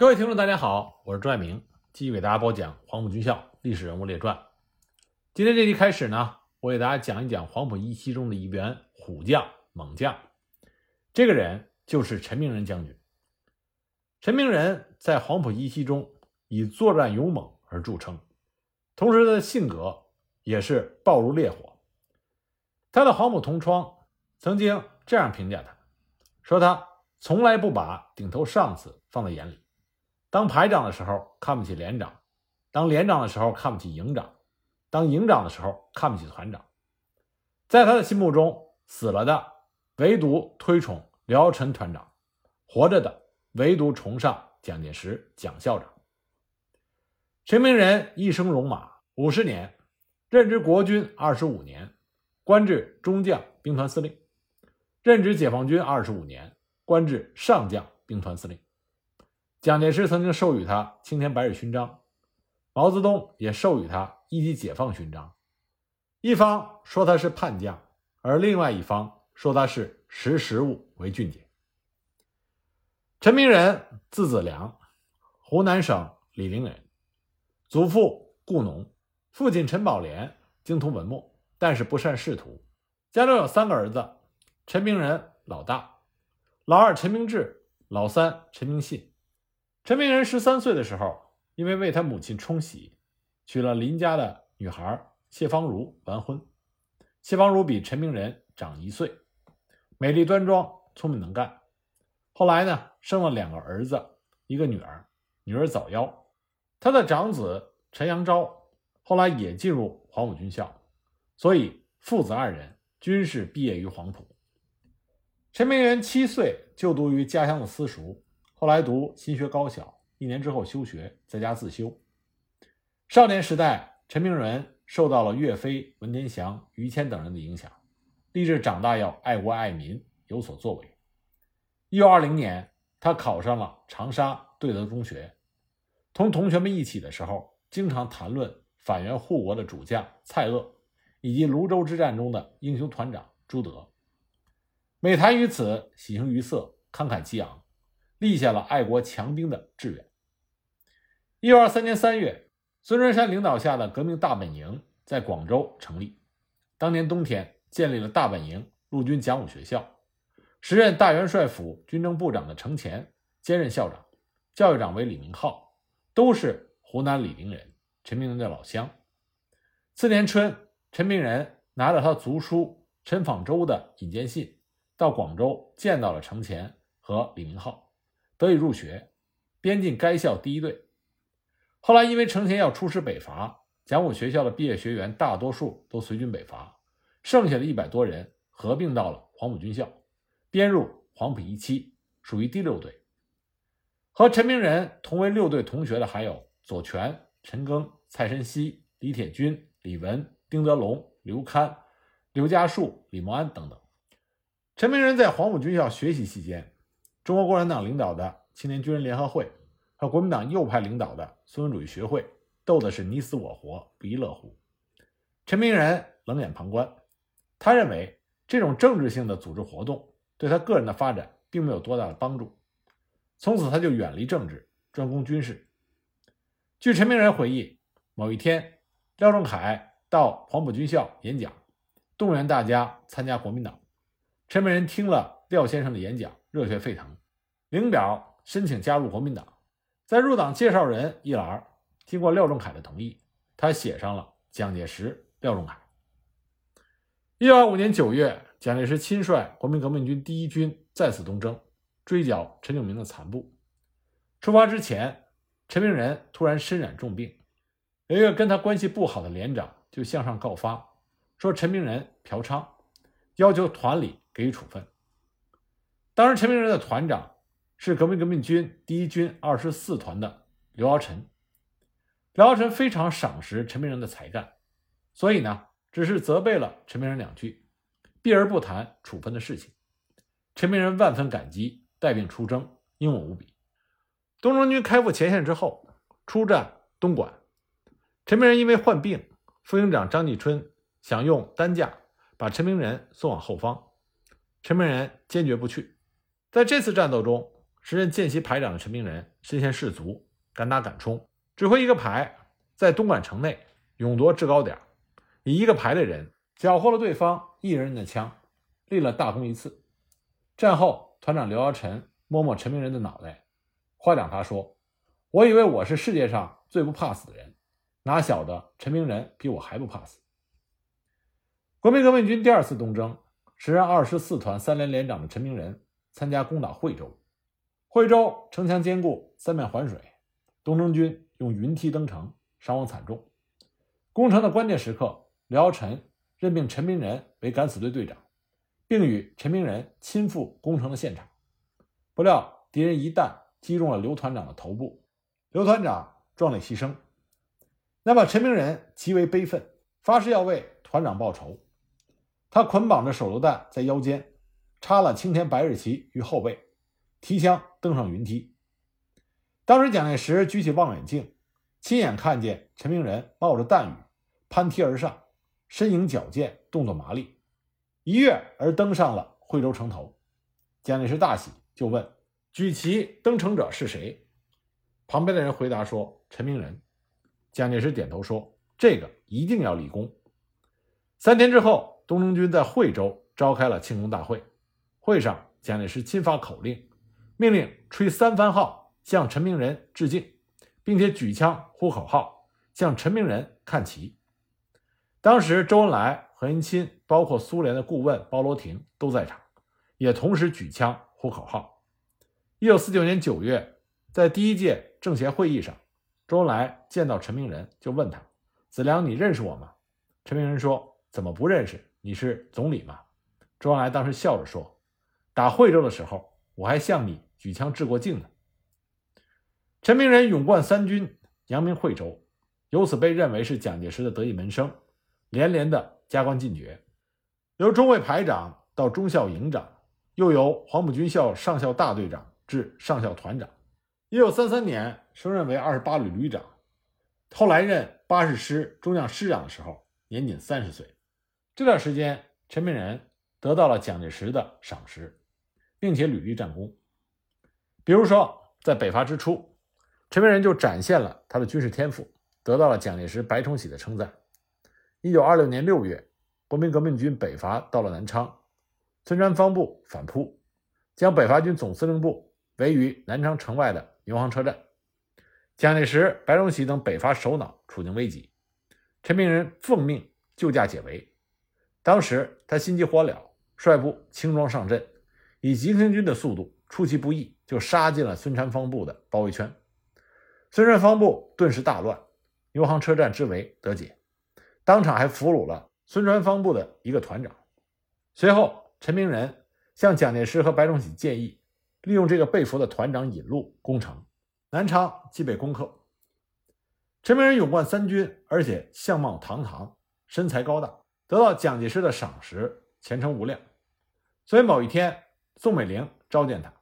各位听众，大家好，我是朱爱明，继续给大家播讲《黄埔军校历史人物列传》。今天这集开始呢，我给大家讲一讲黄埔一期中的一员虎将、猛将。这个人就是陈明仁将军。陈明仁在黄埔一期中以作战勇猛而著称，同时他的性格也是暴如烈火。他的黄埔同窗曾经这样评价他，说他从来不把顶头上司放在眼里。当排长的时候看不起连长，当连长的时候看不起营长，当营长的时候看不起团长。在他的心目中，死了的唯独推崇刘尧臣团长，活着的唯独崇尚蒋介石蒋校长。陈明仁一生戎马五十年，任职国军二十五年，官至中将兵团司令；任职解放军二十五年，官至上将兵团司令。蒋介石曾经授予他青天白日勋章，毛泽东也授予他一级解放勋章。一方说他是叛将，而另外一方说他是识时务为俊杰。陈明仁，字子良，湖南省醴陵人，祖父顾农，父亲陈宝莲精通文墨，但是不善仕途。家中有三个儿子，陈明仁老大，老二陈明志，老三陈明信。陈明仁十三岁的时候，因为为他母亲冲喜，娶了邻家的女孩谢芳如完婚。谢芳如比陈明仁长一岁，美丽端庄，聪明能干。后来呢，生了两个儿子，一个女儿，女儿早夭。他的长子陈阳昭后来也进入黄埔军校，所以父子二人均是毕业于黄埔。陈明仁七岁就读于家乡的私塾。后来读新学高小，一年之后休学，在家自修。少年时代，陈明仁受到了岳飞、文天祥、于谦等人的影响，立志长大要爱国爱民，有所作为。一九二零年，他考上了长沙对德中学，同同学们一起的时候，经常谈论反袁护国的主将蔡锷，以及泸州之战中的英雄团长朱德。每谈于此，喜形于色，慷慨激昂。立下了爱国强兵的志愿。一九二三年三月，孙中山领导下的革命大本营在广州成立。当年冬天，建立了大本营陆军讲武学校。时任大元帅府军政部长的程潜兼任校长，教育长为李明浩，都是湖南醴陵人，陈明仁的老乡。次年春，陈明仁拿着他族叔陈访周的引荐信，到广州见到了程潜和李明浩。得以入学，编进该校第一队。后来因为程潜要出师北伐，讲武学校的毕业学员大多数都随军北伐，剩下的一百多人合并到了黄埔军校，编入黄埔一期，属于第六队。和陈明仁同为六队同学的还有左权、陈赓、蔡申熙、李铁军、李文、丁德龙、刘戡、刘家树、李默安等等。陈明仁在黄埔军校学习期间。中国共产党领导的青年军人联合会和国民党右派领导的孙文主义学会斗的是你死我活，不亦乐乎。陈明仁冷眼旁观，他认为这种政治性的组织活动对他个人的发展并没有多大的帮助，从此他就远离政治，专攻军事。据陈明仁回忆，某一天，廖仲恺到黄埔军校演讲，动员大家参加国民党。陈明仁听了廖先生的演讲，热血沸腾。领表申请加入国民党，在入党介绍人一栏，经过廖仲恺的同意，他写上了蒋介石、廖仲恺。一九二五年九月，蒋介石亲率国民革命军第一军再次东征，追剿陈炯明的残部。出发之前，陈明仁突然身染重病，有一个跟他关系不好的连长就向上告发，说陈明仁嫖娼，要求团里给予处分。当时陈明仁的团长。是革命革命军第一军二十四团的刘尧臣，刘尧臣非常赏识陈明仁的才干，所以呢，只是责备了陈明仁两句，避而不谈处分的事情。陈明仁万分感激，带病出征，英勇无比。东征军开赴前线之后，出战东莞，陈明仁因为患病，副营长张继春想用担架把陈明仁送往后方，陈明仁坚决不去。在这次战斗中，时任见习排长的陈明仁身先士卒，敢打敢冲，指挥一个排在东莞城内勇夺制高点，以一个排的人缴获了对方一人的枪，立了大功一次。战后，团长刘尧臣摸摸陈明仁的脑袋，夸奖他说：“我以为我是世界上最不怕死的人，哪晓得陈明仁比我还不怕死。”国民革命军第二次东征，时任二十四团三连连长的陈明仁参加攻打惠州。惠州城墙坚固，三面环水，东征军用云梯登城，伤亡惨重。攻城的关键时刻，刘尧臣任命陈明仁为敢死队队长，并与陈明仁亲赴攻城的现场。不料敌人一弹击中了刘团长的头部，刘团长壮烈牺牲。那么陈明仁极为悲愤，发誓要为团长报仇。他捆绑着手榴弹在腰间，插了青天白日旗于后背，提枪登上云梯。当时蒋介石举起望远镜，亲眼看见陈明仁冒着弹雨攀梯而上，身影矫健，动作麻利，一跃而登上了惠州城头。蒋介石大喜，就问：“举旗登城者是谁？”旁边的人回答说：“陈明仁。”蒋介石点头说：“这个一定要立功。”三天之后。东征军在惠州召开了庆功大会，会上蒋介石亲发口令，命令吹三番号向陈明仁致敬，并且举枪呼口号向陈明仁看齐。当时周恩来、何应钦，包括苏联的顾问包罗廷都在场，也同时举枪呼口号。一九四九年九月，在第一届政协会议上，周恩来见到陈明仁，就问他：“子良，你认识我吗？”陈明仁说：“怎么不认识？”你是总理吗？周恩来当时笑着说：“打惠州的时候，我还向你举枪致过敬呢。”陈明仁勇冠三军，扬名惠州，由此被认为是蒋介石的得意门生，连连的加官进爵，由中尉排长到中校营长，又由黄埔军校上校大队长至上校团长。一九三三年升任为二十八旅旅长，后来任八十师中将师长的时候，年仅三十岁。这段时间，陈明仁得到了蒋介石的赏识，并且屡立战功。比如说，在北伐之初，陈明仁就展现了他的军事天赋，得到了蒋介石白崇禧的称赞。一九二六年六月，国民革命军北伐到了南昌，孙传芳部反扑，将北伐军总司令部围于南昌城外的牛行车站。蒋介石、白崇禧等北伐首脑处境危急，陈明仁奉命救驾解围。当时他心急火燎，率部轻装上阵，以急行军的速度，出其不意就杀进了孙传芳部的包围圈。孙传芳部顿时大乱，牛行车站之围得解，当场还俘虏了孙传芳部的一个团长。随后，陈明仁向蒋介石和白崇禧建议，利用这个被俘的团长引路攻城，南昌即被攻克。陈明仁勇冠三军，而且相貌堂堂，身材高大。得到蒋介石的赏识，前程无量。所以某一天，宋美龄召见他，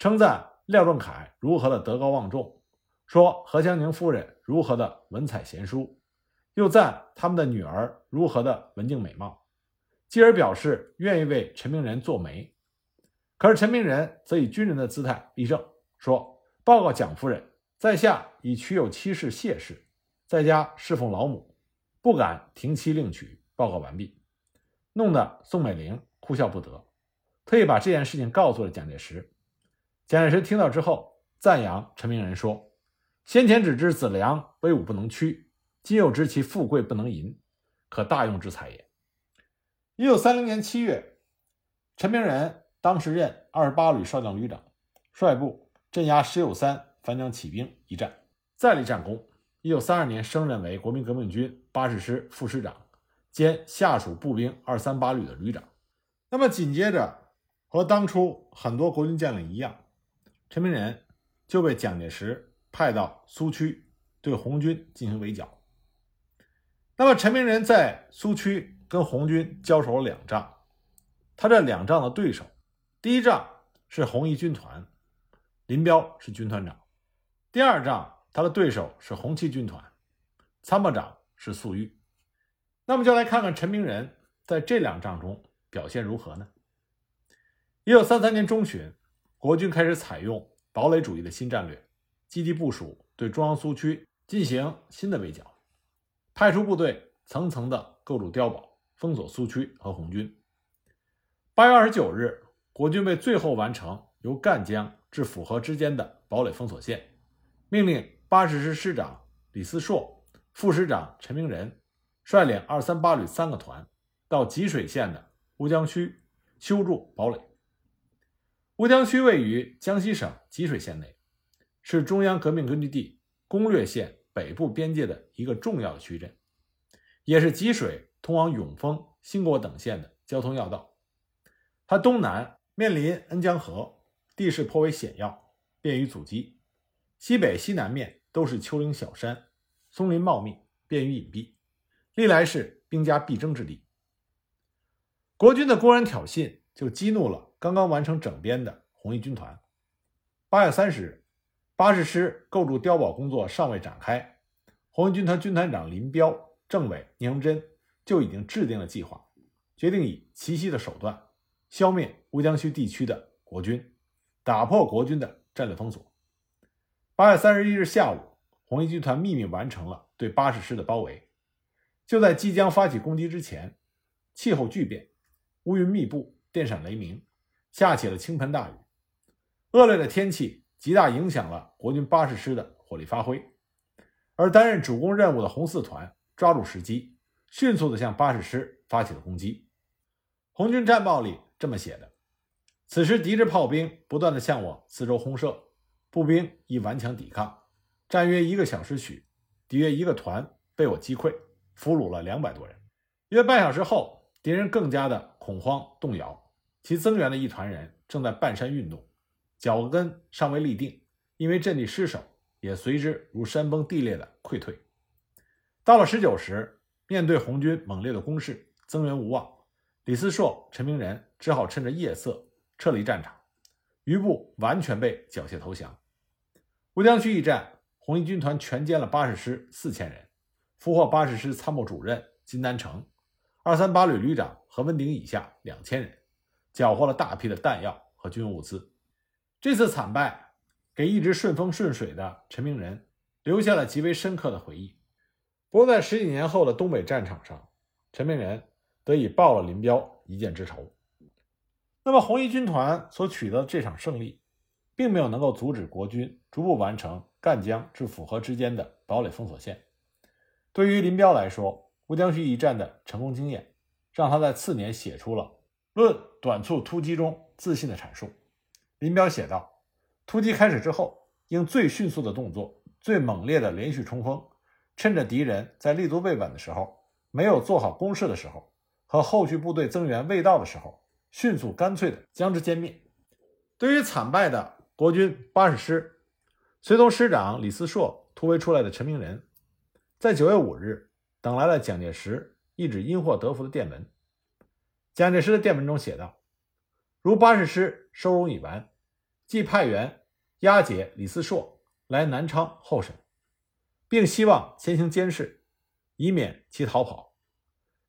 称赞廖仲恺如何的德高望重，说何香凝夫人如何的文采贤淑，又赞他们的女儿如何的文静美貌，继而表示愿意为陈明仁做媒。可是陈明仁则以军人的姿态立正，说：“报告蒋夫人，在下已娶有妻室谢氏，在家侍奉老母，不敢停妻另娶。”报告完毕，弄得宋美龄哭笑不得，特意把这件事情告诉了蒋介石。蒋介石听到之后，赞扬陈明仁说：“先前只知子良威武不能屈，今又知其富贵不能淫，可大用之才也。”一九三零年七月，陈明仁当时任二十八旅少将旅长，率部镇压石友三反蒋起兵一战，再立战功。一九三二年升任为国民革命军八十师副师长。兼下属步兵二三八旅的旅长，那么紧接着和当初很多国军将领一样，陈明仁就被蒋介石派到苏区对红军进行围剿。那么陈明仁在苏区跟红军交手了两仗，他这两仗的对手，第一仗是红一军团，林彪是军团长；第二仗他的对手是红七军团，参谋长是粟裕。那么就来看看陈明仁在这两仗中表现如何呢？一九三三年中旬，国军开始采用堡垒主义的新战略，积极部署对中央苏区进行新的围剿，派出部队层层的构筑碉堡，封锁苏区和红军。八月二十九日，国军为最后完成由赣江至抚河之间的堡垒封锁线，命令八十师师长李思硕、副师长陈明仁率领二三八旅三个团到吉水县的乌江区修筑堡垒。乌江区位于江西省吉水县内，是中央革命根据地攻略线北部边界的一个重要的区镇，也是吉水通往永丰、兴国等县的交通要道。它东南面临恩江河，地势颇为险要，便于阻击；西北、西南面都是丘陵小山，松林茂密，便于隐蔽，历来是兵家必争之地。国军的公然挑衅，就激怒了。刚刚完成整编的红一军团，八月三十日，八十师构筑碉堡工作尚未展开，红一军团军团长林彪、政委聂荣臻就已经制定了计划，决定以奇袭的手段消灭乌江区地区的国军，打破国军的战略封锁。八月三十一日下午，红一军团秘密完成了对八十师的包围。就在即将发起攻击之前，气候巨变，乌云密布，电闪雷鸣。下起了倾盆大雨，恶劣的天气极大影响了国军八十师的火力发挥。而担任主攻任务的红四团抓住时机，迅速地向八十师发起了攻击。红军战报里这么写的：此时敌之炮兵不断地向我四周轰射，步兵亦顽强抵抗，战约一个小时许，敌约一个团被我击溃，俘虏了两百多人。约半小时后，敌人更加的恐慌动摇。其增援的一团人正在半山运动，脚跟尚未立定，因为阵地失守，也随之如山崩地裂的溃退。到了十九时，面对红军猛烈的攻势，增援无望，李思硕、陈明仁只好趁着夜色撤离战场，余部完全被缴械投降。乌江区一战，红一军团全歼了八十师四千人，俘获八十师参谋主任金丹成、二三八旅旅长何文鼎以下两千人。缴获了大批的弹药和军用物资。这次惨败给一直顺风顺水的陈明仁留下了极为深刻的回忆。不过，在十几年后的东北战场上，陈明仁得以报了林彪一箭之仇。那么，红一军团所取得的这场胜利，并没有能够阻止国军逐步完成赣江至抚河之间的堡垒封锁线。对于林彪来说，乌江区一战的成功经验，让他在次年写出了。论短促突击中自信的阐述，林彪写道：“突击开始之后，应最迅速的动作，最猛烈的连续冲锋，趁着敌人在立足未稳的时候，没有做好攻势的时候，和后续部队增援未到的时候，迅速干脆的将之歼灭。”对于惨败的国军八十师，随同师长李思硕突围出来的陈明仁，在九月五日等来了蒋介石一纸因祸得福的电文。蒋介石的电文中写道：“如八十师收容已完，即派员押解李思硕来南昌候审，并希望先行监视，以免其逃跑。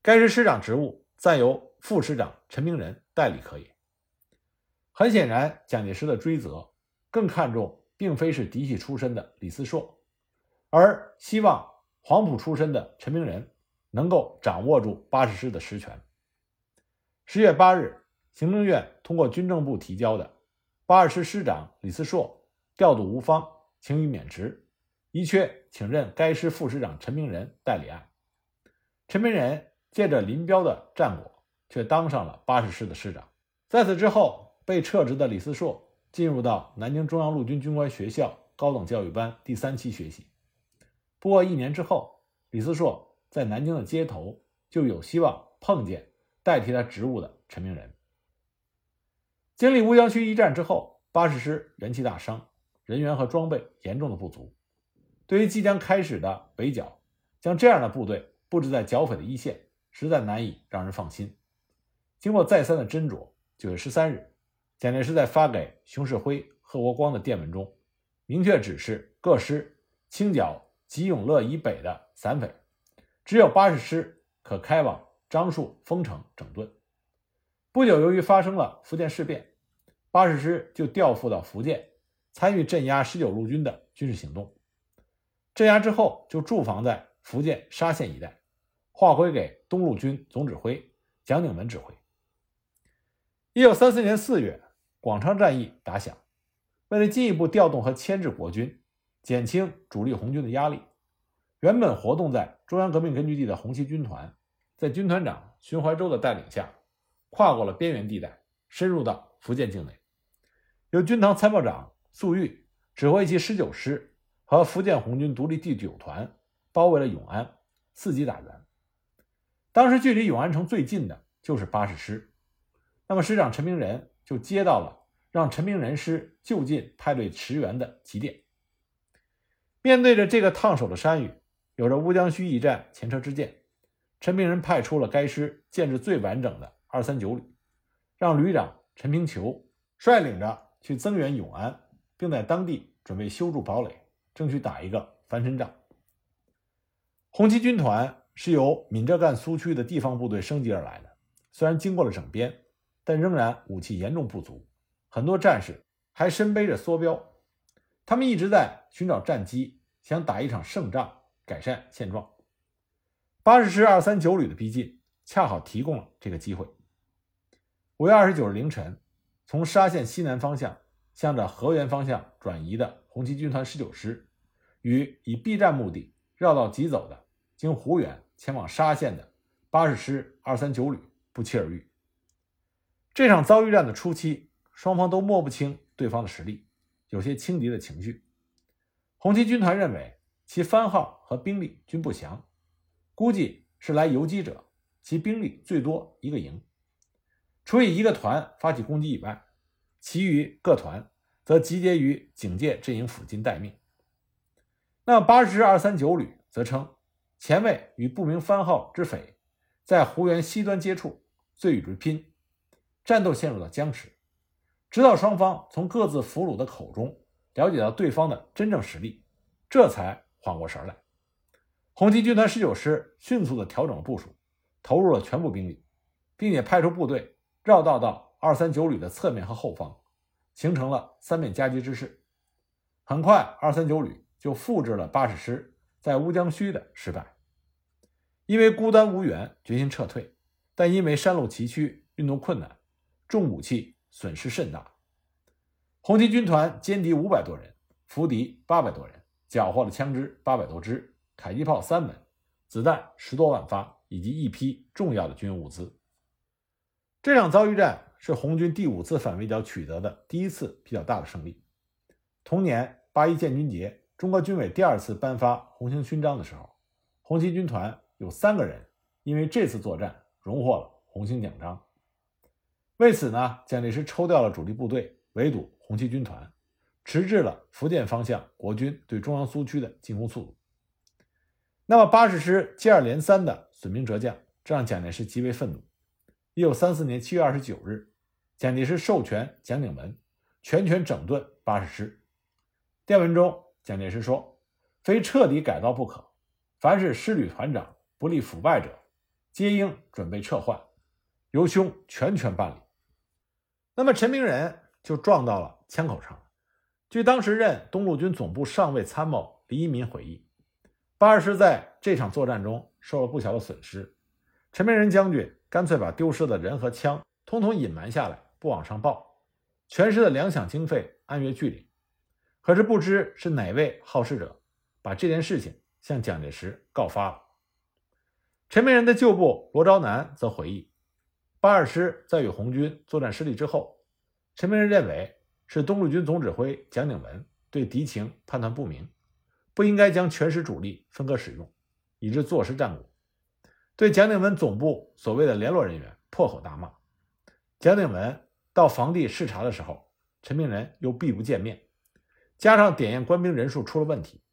该师师长职务暂由副师长陈明仁代理可以。”很显然，蒋介石的追责更看重并非是嫡系出身的李思硕，而希望黄埔出身的陈明仁能够掌握住八十师的实权。十月八日，行政院通过军政部提交的八十师师长李思硕调度无方，请予免职，一缺请任该师副师长陈明仁代理案。陈明仁借着林彪的战果，却当上了八十师的师长。在此之后，被撤职的李思硕进入到南京中央陆军军官学校高等教育班第三期学习。不过一年之后，李思硕在南京的街头就有希望碰见。代替他职务的陈明仁，经历乌江区一战之后，八十师人气大伤，人员和装备严重的不足。对于即将开始的围剿，将这样的部队布置在剿匪的一线，实在难以让人放心。经过再三的斟酌，九月十三日，蒋介石在发给熊式辉、贺国光的电文中，明确指示各师清剿吉永乐以北的散匪，只有八十师可开往。樟树、丰城整顿。不久，由于发生了福建事变，八十师就调赴到福建，参与镇压十九路军的军事行动。镇压之后，就驻防在福建沙县一带，划归给东路军总指挥蒋鼎文指挥。一九三四年四月，广昌战役打响。为了进一步调动和牵制国军，减轻主力红军的压力，原本活动在中央革命根据地的红七军团，在军团长荀怀洲的带领下，跨过了边缘地带，深入到福建境内。由军堂参谋长粟裕指挥其十九师和福建红军独立第九团包围了永安，伺机打援。当时距离永安城最近的就是八十师，那么师长陈明仁就接到了。让陈明仁师就近派队驰援的急电。面对着这个烫手的山芋，有着乌江圩一战前车之鉴，陈明仁派出了该师建制最完整的二三九旅，让旅长陈平求率领着去增援永安，并在当地准备修筑堡垒，争取打一个翻身仗。红七军团是由闽浙赣苏区的地方部队升级而来的，虽然经过了整编，但仍然武器严重不足。很多战士还身背着梭镖，他们一直在寻找战机，想打一场胜仗，改善现状。八十师二三九旅的逼近，恰好提供了这个机会。五月二十九日凌晨，从沙县西南方向向着河源方向转移的红七军团十九师，与以避战目的绕道急走的经湖源前往沙县的八十师二三九旅不期而遇。这场遭遇战的初期。双方都摸不清对方的实力，有些轻敌的情绪。红七军团认为其番号和兵力均不详，估计是来游击者，其兵力最多一个营。除以一个团发起攻击以外，其余各团则集结于警戒阵营附近待命。那八十二三九旅则称前卫与不明番号之匪在湖源西端接触，遂与之拼，战斗陷入了僵持。直到双方从各自俘虏的口中了解到对方的真正实力，这才缓过神来。红七军团十九师迅速地调整了部署，投入了全部兵力，并且派出部队绕道到二三九旅的侧面和后方，形成了三面夹击之势。很快，二三九旅就复制了八十师在乌江圩的失败。因为孤单无援，决心撤退，但因为山路崎岖，运动困难，重武器。损失甚大，红七军团歼敌五百多人，俘敌八百多人，缴获了枪支八百多支、迫击炮三门、子弹十多万发，以及一批重要的军用物资。这场遭遇战是红军第五次反围剿取得的第一次比较大的胜利。同年八一建军节，中国军委第二次颁发红星勋章的时候，红七军团有三个人因为这次作战荣获了红星奖章。为此呢，蒋介石抽调了主力部队围堵红七军团，迟滞了福建方向国军对中央苏区的进攻速度。那么八十师接二连三的损兵折将，这让蒋介石极为愤怒。一九三四年七月二十九日，蒋介石授权蒋鼎文全权整顿八十师。电文中，蒋介石说：“非彻底改造不可，凡是师旅团长不利腐败者，皆应准备撤换，由兄全权办理。”那么陈明仁就撞到了枪口上了。据当时任东路军总部上尉参谋李一民回忆，八十师在这场作战中受了不小的损失。陈明仁将军干脆把丢失的人和枪通通隐瞒下来，不往上报，全师的粮饷经费按月据领。可是不知是哪位好事者把这件事情向蒋介石告发了。陈明仁的旧部罗昭南则回忆。八二师在与红军作战失利之后，陈明仁认为是东路军总指挥蒋鼎文对敌情判断不明，不应该将全师主力分割使用，以致坐失战果。对蒋鼎文总部所谓的联络人员破口大骂。蒋鼎文到防地视察的时候，陈明仁又避不见面，加上点验官兵人数出了问题，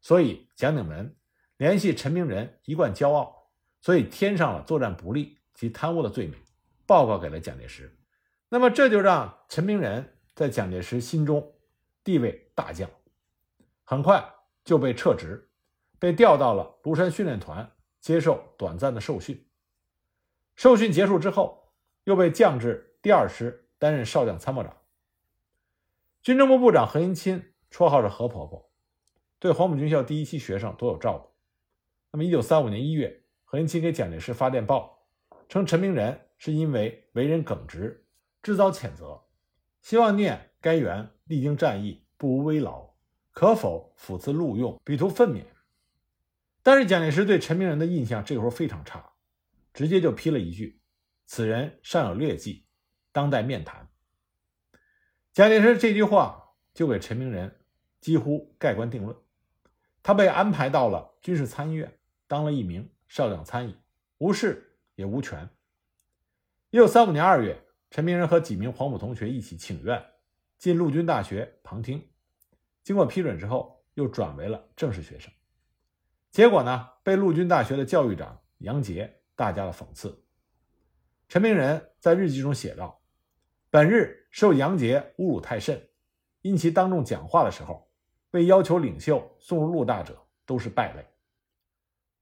所以蒋鼎文联系陈明仁一贯骄傲，所以添上了作战不利及贪污的罪名。报告给了蒋介石，那么这就让陈明仁在蒋介石心中地位大降，很快就被撤职，被调到了庐山训练团接受短暂的受训。受训结束之后，又被降至第二师担任少将参谋长，军政部部长何应钦，绰号是何婆婆，对黄埔军校第一期学生多有照顾。那么，一九三五年一月，何应钦给蒋介石发电报，称陈明仁是因为为人耿直，制造谴责，希望念该员历经战役，不无危劳，可否抚赐录用，彼图奋勉。但是蒋介石对陈明仁的印象这个时候非常差，直接就批了一句：“此人尚有劣迹，当待面谈。”蒋介石这句话就给陈明仁几乎盖棺定论，他被安排到了军事参议院，当了一名少将参议，无事也无权。一九三五年二月，陈明仁和几名黄埔同学一起请愿进陆军大学旁听，经过批准之后，又转为了正式学生。结果呢，被陆军大学的教育长杨杰大加了讽刺。陈明仁在日记中写道：“本日受杨杰侮辱太甚，因其当众讲话的时候，被要求领袖送入陆大者都是败类。”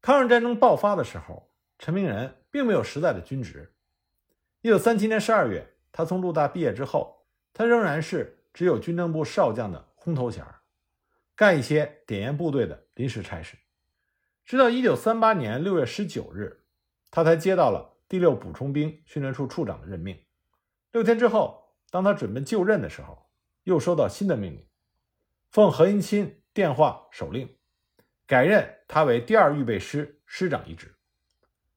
抗日战争爆发的时候，陈明仁并没有实在的军职。一九三七年十二月，他从陆大毕业之后，他仍然是只有军政部少将的空头衔，干一些点烟部队的临时差事。直到一九三八年六月十九日，他才接到了第六补充兵训练处处长的任命。六天之后，当他准备就任的时候，又收到新的命令，奉何应钦电话手令，改任他为第二预备师师长一职。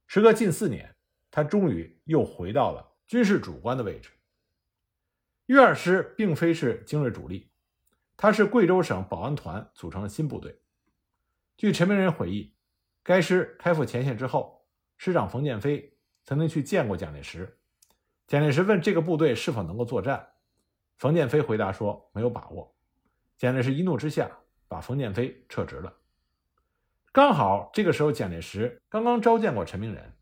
时隔近四年，他终于又回到了军事主官的位置。岳二师并非是精锐主力，他是贵州省保安团组成的新部队。据陈明仁回忆。该师开赴前线之后，师长冯建飞曾经去见过蒋介石。蒋介石问这个部队是否能够作战，冯建飞回答说没有把握。蒋介石一怒之下把冯建飞撤职了。刚好这个时候，蒋介石刚刚召见过陈明仁，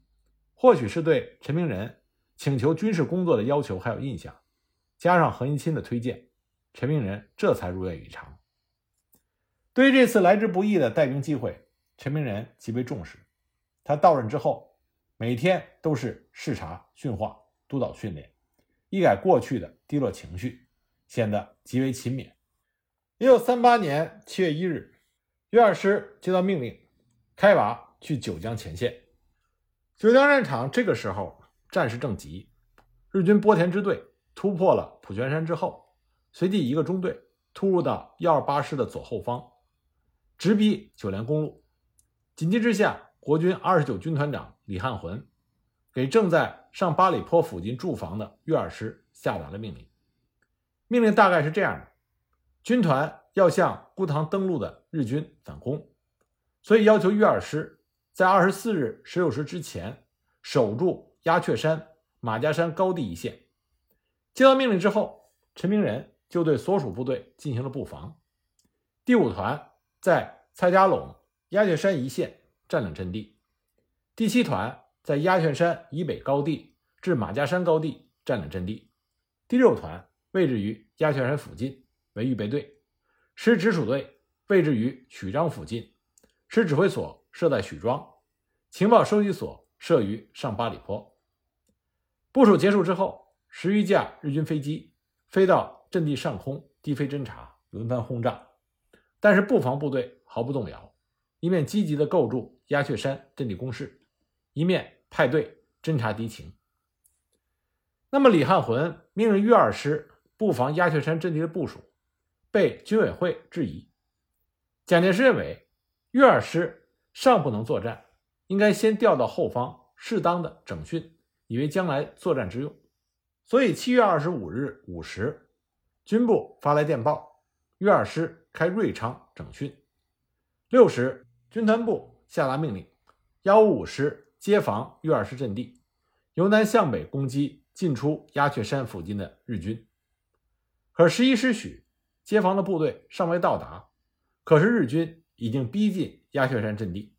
或许是对陈明仁请求军事工作的要求还有印象，加上何应钦的推荐，陈明仁这才如愿以偿。对于这次来之不易的带兵机会。陈明仁极为重视，他到任之后，每天都是视察训话、督导训练，一改过去的低落情绪，显得极为勤勉。一九三八年七月一日，粤二师接到命令，开拔去九江前线。九江战场这个时候战事正急，日军波田支队突破了普泉山之后，随即一个中队突入到幺二八师的左后方，直逼九连公路。紧急之下，国军二十九军团长李汉魂给正在上八里坡附近驻防的岳二师下达了命令。命令大概是这样的：军团要向孤塘登陆的日军反攻，所以要求岳二师在二十四日十六时之前守住鸦雀山、马家山高地一线。接到命令之后，陈明仁就对所属部队进行了布防。第五团在蔡家垄。鸭雀山一线占领阵地，第七团在鸭雀山以北高地至马家山高地占领阵地，第六团位置于鸭雀山附近为预备队，师直属队位置于许章附近，师指挥所设在许庄，情报收集所设于上八里坡。部署结束之后，十余架日军飞机飞到阵地上空低飞侦察，轮番轰炸，但是布防部队毫不动摇。一面积极地构筑鸦雀山阵地工事，一面派队侦察敌情。那么，李汉魂命令粤二师布防鸦雀山阵地的部署被军委会质疑。蒋介石认为，粤二师尚不能作战，应该先调到后方，适当的整训，以为将来作战之用。所以，七月二十五日午时，军部发来电报，粤二师开瑞昌整训。六时。军团部下达命令，幺五五师接防粤二师阵地，由南向北攻击进出鸦雀山附近的日军。可十一时许，接防的部队尚未到达，可是日军已经逼近鸦雀山阵地，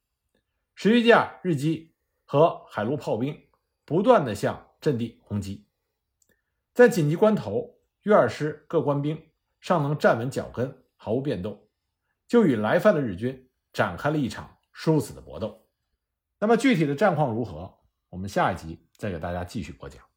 十余架日机和海陆炮兵不断的向阵地轰击。在紧急关头，约二师各官兵尚能站稳脚跟，毫无变动，就与来犯的日军。展开了一场殊死的搏斗。那么具体的战况如何？我们下一集再给大家继续播讲。